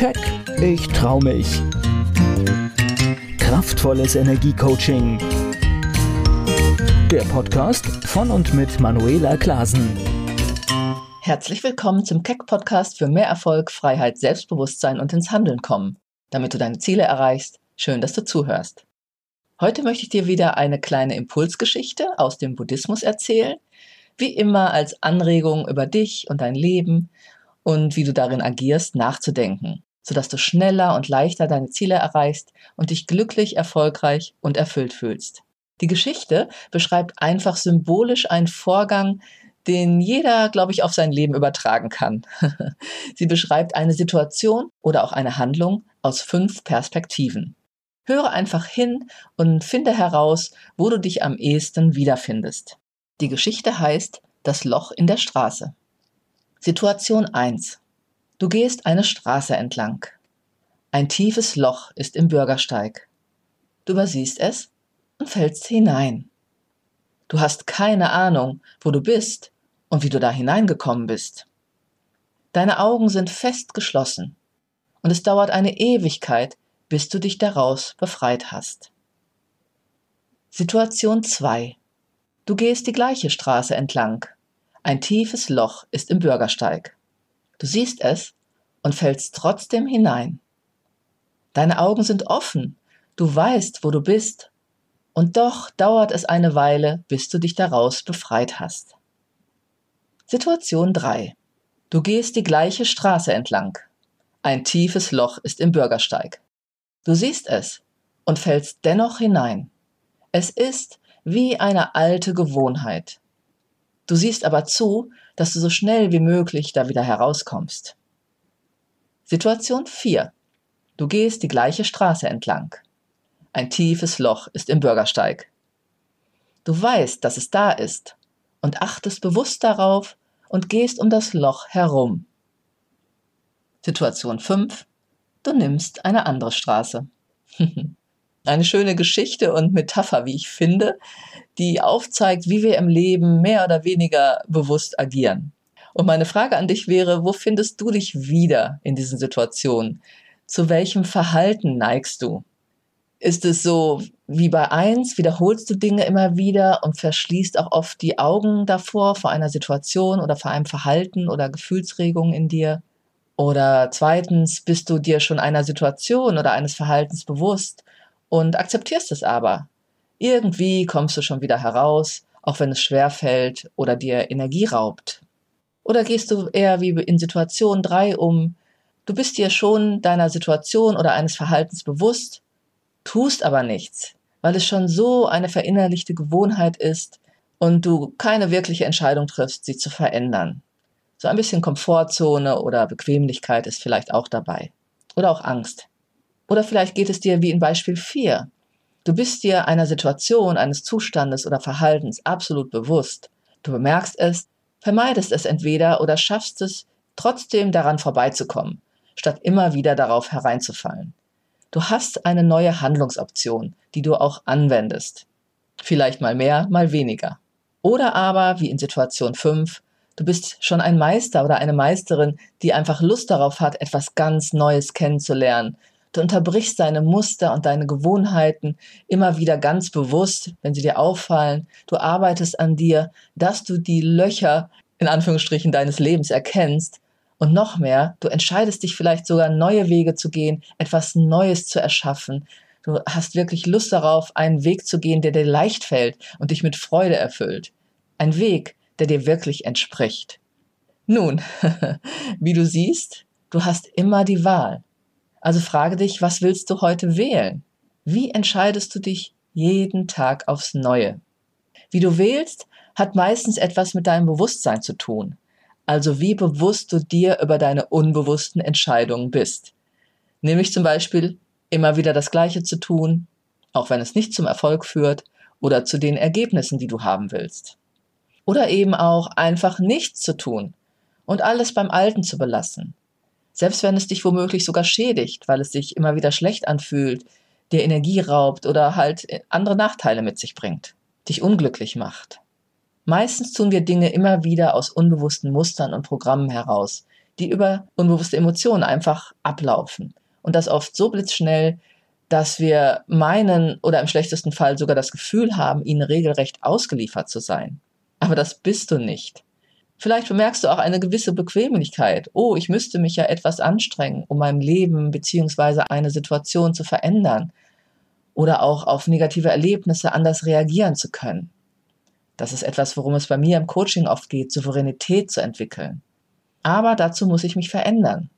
Keck, ich trau mich. Kraftvolles Energiecoaching. Der Podcast von und mit Manuela Klasen. Herzlich willkommen zum Keck Podcast für mehr Erfolg, Freiheit, Selbstbewusstsein und ins Handeln kommen, damit du deine Ziele erreichst. Schön, dass du zuhörst. Heute möchte ich dir wieder eine kleine Impulsgeschichte aus dem Buddhismus erzählen, wie immer als Anregung über dich und dein Leben und wie du darin agierst, nachzudenken, sodass du schneller und leichter deine Ziele erreichst und dich glücklich, erfolgreich und erfüllt fühlst. Die Geschichte beschreibt einfach symbolisch einen Vorgang, den jeder, glaube ich, auf sein Leben übertragen kann. Sie beschreibt eine Situation oder auch eine Handlung aus fünf Perspektiven. Höre einfach hin und finde heraus, wo du dich am ehesten wiederfindest. Die Geschichte heißt Das Loch in der Straße. Situation 1. Du gehst eine Straße entlang. Ein tiefes Loch ist im Bürgersteig. Du übersiehst es und fällst hinein. Du hast keine Ahnung, wo du bist und wie du da hineingekommen bist. Deine Augen sind fest geschlossen und es dauert eine Ewigkeit, bis du dich daraus befreit hast. Situation 2. Du gehst die gleiche Straße entlang. Ein tiefes Loch ist im Bürgersteig. Du siehst es und fällst trotzdem hinein. Deine Augen sind offen, du weißt, wo du bist, und doch dauert es eine Weile, bis du dich daraus befreit hast. Situation 3. Du gehst die gleiche Straße entlang. Ein tiefes Loch ist im Bürgersteig. Du siehst es und fällst dennoch hinein. Es ist wie eine alte Gewohnheit. Du siehst aber zu, dass du so schnell wie möglich da wieder herauskommst. Situation 4. Du gehst die gleiche Straße entlang. Ein tiefes Loch ist im Bürgersteig. Du weißt, dass es da ist und achtest bewusst darauf und gehst um das Loch herum. Situation 5. Du nimmst eine andere Straße. Eine schöne Geschichte und Metapher, wie ich finde, die aufzeigt, wie wir im Leben mehr oder weniger bewusst agieren. Und meine Frage an dich wäre, wo findest du dich wieder in diesen Situationen? Zu welchem Verhalten neigst du? Ist es so wie bei eins, wiederholst du Dinge immer wieder und verschließt auch oft die Augen davor, vor einer Situation oder vor einem Verhalten oder Gefühlsregung in dir? Oder zweitens, bist du dir schon einer Situation oder eines Verhaltens bewusst und akzeptierst es aber. Irgendwie kommst du schon wieder heraus, auch wenn es schwer fällt oder dir Energie raubt. Oder gehst du eher wie in Situation 3 um, du bist dir schon deiner Situation oder eines Verhaltens bewusst, tust aber nichts, weil es schon so eine verinnerlichte Gewohnheit ist und du keine wirkliche Entscheidung triffst, sie zu verändern. So ein bisschen Komfortzone oder Bequemlichkeit ist vielleicht auch dabei. Oder auch Angst. Oder vielleicht geht es dir wie in Beispiel 4. Du bist dir einer Situation, eines Zustandes oder Verhaltens absolut bewusst. Du bemerkst es, vermeidest es entweder oder schaffst es, trotzdem daran vorbeizukommen, statt immer wieder darauf hereinzufallen. Du hast eine neue Handlungsoption, die du auch anwendest. Vielleicht mal mehr, mal weniger. Oder aber, wie in Situation 5, du bist schon ein Meister oder eine Meisterin, die einfach Lust darauf hat, etwas ganz Neues kennenzulernen, Du unterbrichst deine Muster und deine Gewohnheiten immer wieder ganz bewusst, wenn sie dir auffallen. Du arbeitest an dir, dass du die Löcher in Anführungsstrichen deines Lebens erkennst. Und noch mehr, du entscheidest dich vielleicht sogar neue Wege zu gehen, etwas Neues zu erschaffen. Du hast wirklich Lust darauf, einen Weg zu gehen, der dir leicht fällt und dich mit Freude erfüllt. Ein Weg, der dir wirklich entspricht. Nun, wie du siehst, du hast immer die Wahl. Also frage dich, was willst du heute wählen? Wie entscheidest du dich jeden Tag aufs Neue? Wie du wählst, hat meistens etwas mit deinem Bewusstsein zu tun. Also wie bewusst du dir über deine unbewussten Entscheidungen bist. Nämlich zum Beispiel immer wieder das Gleiche zu tun, auch wenn es nicht zum Erfolg führt oder zu den Ergebnissen, die du haben willst. Oder eben auch einfach nichts zu tun und alles beim Alten zu belassen selbst wenn es dich womöglich sogar schädigt, weil es sich immer wieder schlecht anfühlt, dir Energie raubt oder halt andere Nachteile mit sich bringt, dich unglücklich macht. Meistens tun wir Dinge immer wieder aus unbewussten Mustern und Programmen heraus, die über unbewusste Emotionen einfach ablaufen. Und das oft so blitzschnell, dass wir meinen oder im schlechtesten Fall sogar das Gefühl haben, ihnen regelrecht ausgeliefert zu sein. Aber das bist du nicht. Vielleicht bemerkst du auch eine gewisse Bequemlichkeit. Oh, ich müsste mich ja etwas anstrengen, um mein Leben bzw. eine Situation zu verändern oder auch auf negative Erlebnisse anders reagieren zu können. Das ist etwas, worum es bei mir im Coaching oft geht, Souveränität zu entwickeln. Aber dazu muss ich mich verändern.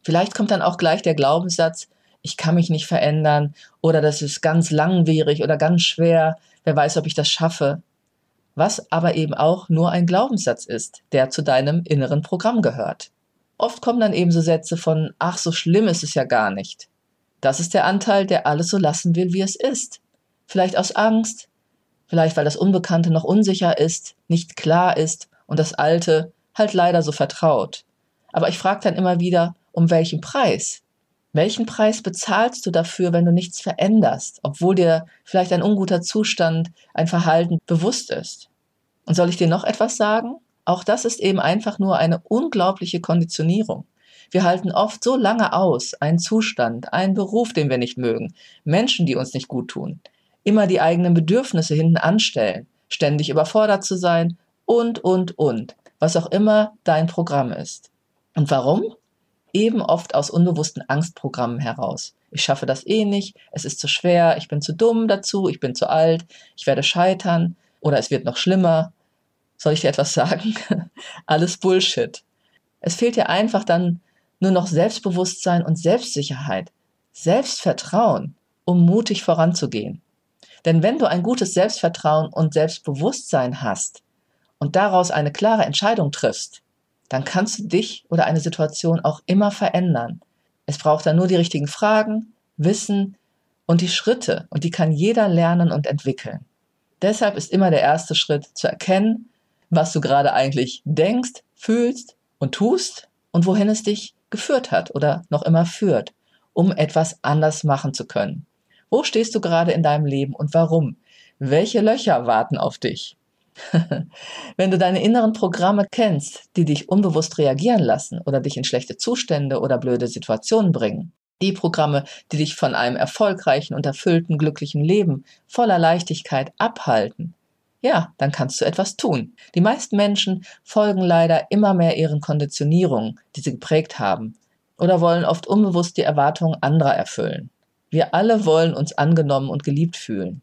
Vielleicht kommt dann auch gleich der Glaubenssatz, ich kann mich nicht verändern oder das ist ganz langwierig oder ganz schwer, wer weiß, ob ich das schaffe. Was aber eben auch nur ein Glaubenssatz ist, der zu deinem inneren Programm gehört. Oft kommen dann eben so Sätze von, ach, so schlimm ist es ja gar nicht. Das ist der Anteil, der alles so lassen will, wie es ist. Vielleicht aus Angst, vielleicht weil das Unbekannte noch unsicher ist, nicht klar ist und das Alte halt leider so vertraut. Aber ich frage dann immer wieder, um welchen Preis? Welchen Preis bezahlst du dafür, wenn du nichts veränderst, obwohl dir vielleicht ein unguter Zustand, ein Verhalten bewusst ist? Und soll ich dir noch etwas sagen? Auch das ist eben einfach nur eine unglaubliche Konditionierung. Wir halten oft so lange aus, einen Zustand, einen Beruf, den wir nicht mögen, Menschen, die uns nicht gut tun, immer die eigenen Bedürfnisse hinten anstellen, ständig überfordert zu sein und, und, und, was auch immer dein Programm ist. Und warum? Eben oft aus unbewussten Angstprogrammen heraus. Ich schaffe das eh nicht, es ist zu schwer, ich bin zu dumm dazu, ich bin zu alt, ich werde scheitern oder es wird noch schlimmer. Soll ich dir etwas sagen? Alles Bullshit. Es fehlt dir einfach dann nur noch Selbstbewusstsein und Selbstsicherheit, Selbstvertrauen, um mutig voranzugehen. Denn wenn du ein gutes Selbstvertrauen und Selbstbewusstsein hast und daraus eine klare Entscheidung triffst, dann kannst du dich oder eine Situation auch immer verändern. Es braucht dann nur die richtigen Fragen, Wissen und die Schritte und die kann jeder lernen und entwickeln. Deshalb ist immer der erste Schritt zu erkennen, was du gerade eigentlich denkst, fühlst und tust und wohin es dich geführt hat oder noch immer führt, um etwas anders machen zu können. Wo stehst du gerade in deinem Leben und warum? Welche Löcher warten auf dich? Wenn du deine inneren Programme kennst, die dich unbewusst reagieren lassen oder dich in schlechte Zustände oder blöde Situationen bringen, die Programme, die dich von einem erfolgreichen und erfüllten, glücklichen Leben voller Leichtigkeit abhalten, ja, dann kannst du etwas tun. Die meisten Menschen folgen leider immer mehr ihren Konditionierungen, die sie geprägt haben, oder wollen oft unbewusst die Erwartungen anderer erfüllen. Wir alle wollen uns angenommen und geliebt fühlen.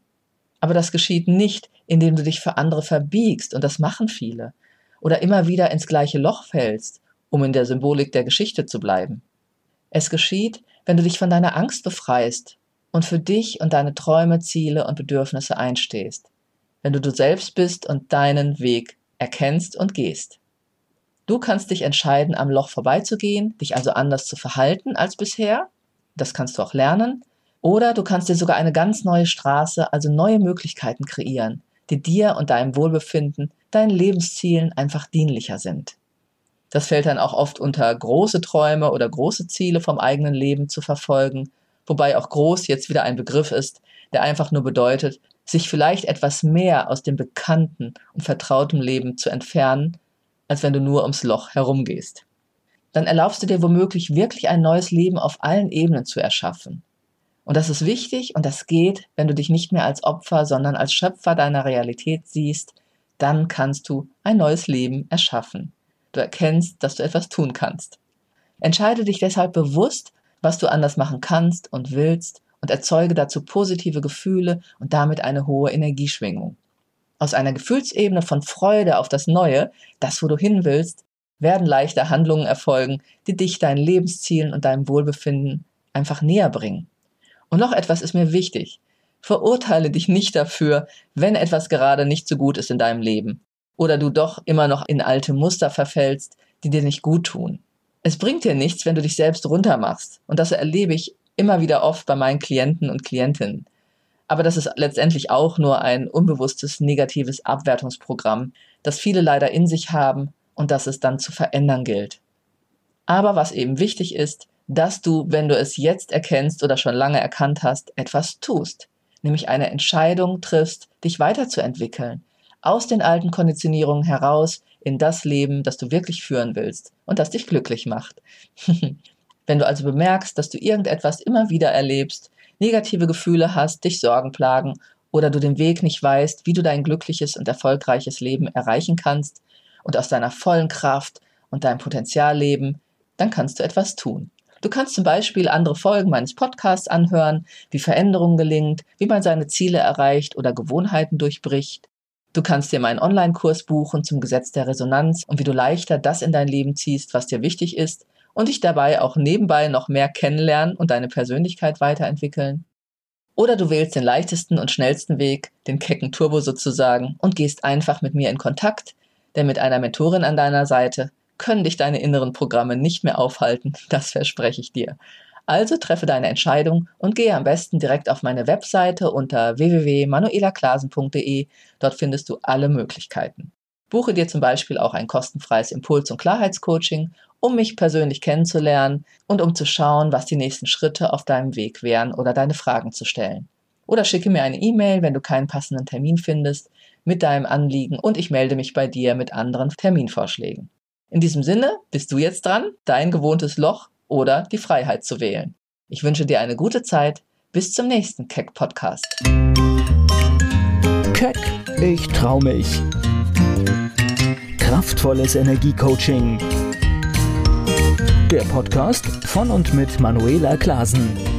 Aber das geschieht nicht, indem du dich für andere verbiegst, und das machen viele, oder immer wieder ins gleiche Loch fällst, um in der Symbolik der Geschichte zu bleiben. Es geschieht, wenn du dich von deiner Angst befreist und für dich und deine Träume, Ziele und Bedürfnisse einstehst wenn du du selbst bist und deinen Weg erkennst und gehst. Du kannst dich entscheiden, am Loch vorbeizugehen, dich also anders zu verhalten als bisher. Das kannst du auch lernen. Oder du kannst dir sogar eine ganz neue Straße, also neue Möglichkeiten kreieren, die dir und deinem Wohlbefinden, deinen Lebenszielen einfach dienlicher sind. Das fällt dann auch oft unter große Träume oder große Ziele vom eigenen Leben zu verfolgen, wobei auch groß jetzt wieder ein Begriff ist, der einfach nur bedeutet, sich vielleicht etwas mehr aus dem bekannten und vertrauten Leben zu entfernen, als wenn du nur ums Loch herumgehst. Dann erlaubst du dir womöglich wirklich ein neues Leben auf allen Ebenen zu erschaffen. Und das ist wichtig und das geht, wenn du dich nicht mehr als Opfer, sondern als Schöpfer deiner Realität siehst, dann kannst du ein neues Leben erschaffen. Du erkennst, dass du etwas tun kannst. Entscheide dich deshalb bewusst, was du anders machen kannst und willst und erzeuge dazu positive Gefühle und damit eine hohe Energieschwingung. Aus einer Gefühlsebene von Freude auf das Neue, das, wo du hin willst, werden leichte Handlungen erfolgen, die dich deinen Lebenszielen und deinem Wohlbefinden einfach näher bringen. Und noch etwas ist mir wichtig. Verurteile dich nicht dafür, wenn etwas gerade nicht so gut ist in deinem Leben oder du doch immer noch in alte Muster verfällst, die dir nicht gut tun. Es bringt dir nichts, wenn du dich selbst runtermachst. Und das erlebe ich immer wieder oft bei meinen Klienten und Klientinnen. Aber das ist letztendlich auch nur ein unbewusstes negatives Abwertungsprogramm, das viele leider in sich haben und das es dann zu verändern gilt. Aber was eben wichtig ist, dass du, wenn du es jetzt erkennst oder schon lange erkannt hast, etwas tust, nämlich eine Entscheidung triffst, dich weiterzuentwickeln, aus den alten Konditionierungen heraus in das Leben, das du wirklich führen willst und das dich glücklich macht. Wenn du also bemerkst, dass du irgendetwas immer wieder erlebst, negative Gefühle hast, dich Sorgen plagen oder du den Weg nicht weißt, wie du dein glückliches und erfolgreiches Leben erreichen kannst und aus deiner vollen Kraft und deinem Potenzial leben, dann kannst du etwas tun. Du kannst zum Beispiel andere Folgen meines Podcasts anhören, wie Veränderung gelingt, wie man seine Ziele erreicht oder Gewohnheiten durchbricht. Du kannst dir meinen Online-Kurs buchen zum Gesetz der Resonanz und wie du leichter das in dein Leben ziehst, was dir wichtig ist und dich dabei auch nebenbei noch mehr kennenlernen und deine Persönlichkeit weiterentwickeln. Oder du wählst den leichtesten und schnellsten Weg, den kecken Turbo sozusagen, und gehst einfach mit mir in Kontakt, denn mit einer Mentorin an deiner Seite können dich deine inneren Programme nicht mehr aufhalten, das verspreche ich dir. Also treffe deine Entscheidung und gehe am besten direkt auf meine Webseite unter www.manuelaklasen.de. Dort findest du alle Möglichkeiten. Buche dir zum Beispiel auch ein kostenfreies Impuls- und Klarheitscoaching, um mich persönlich kennenzulernen und um zu schauen, was die nächsten Schritte auf deinem Weg wären oder deine Fragen zu stellen. Oder schicke mir eine E-Mail, wenn du keinen passenden Termin findest, mit deinem Anliegen und ich melde mich bei dir mit anderen Terminvorschlägen. In diesem Sinne bist du jetzt dran, dein gewohntes Loch oder die Freiheit zu wählen. Ich wünsche dir eine gute Zeit. Bis zum nächsten Keck Podcast. Keck, ich trau mich. Kraftvolles Energiecoaching. Der Podcast von und mit Manuela Klasen.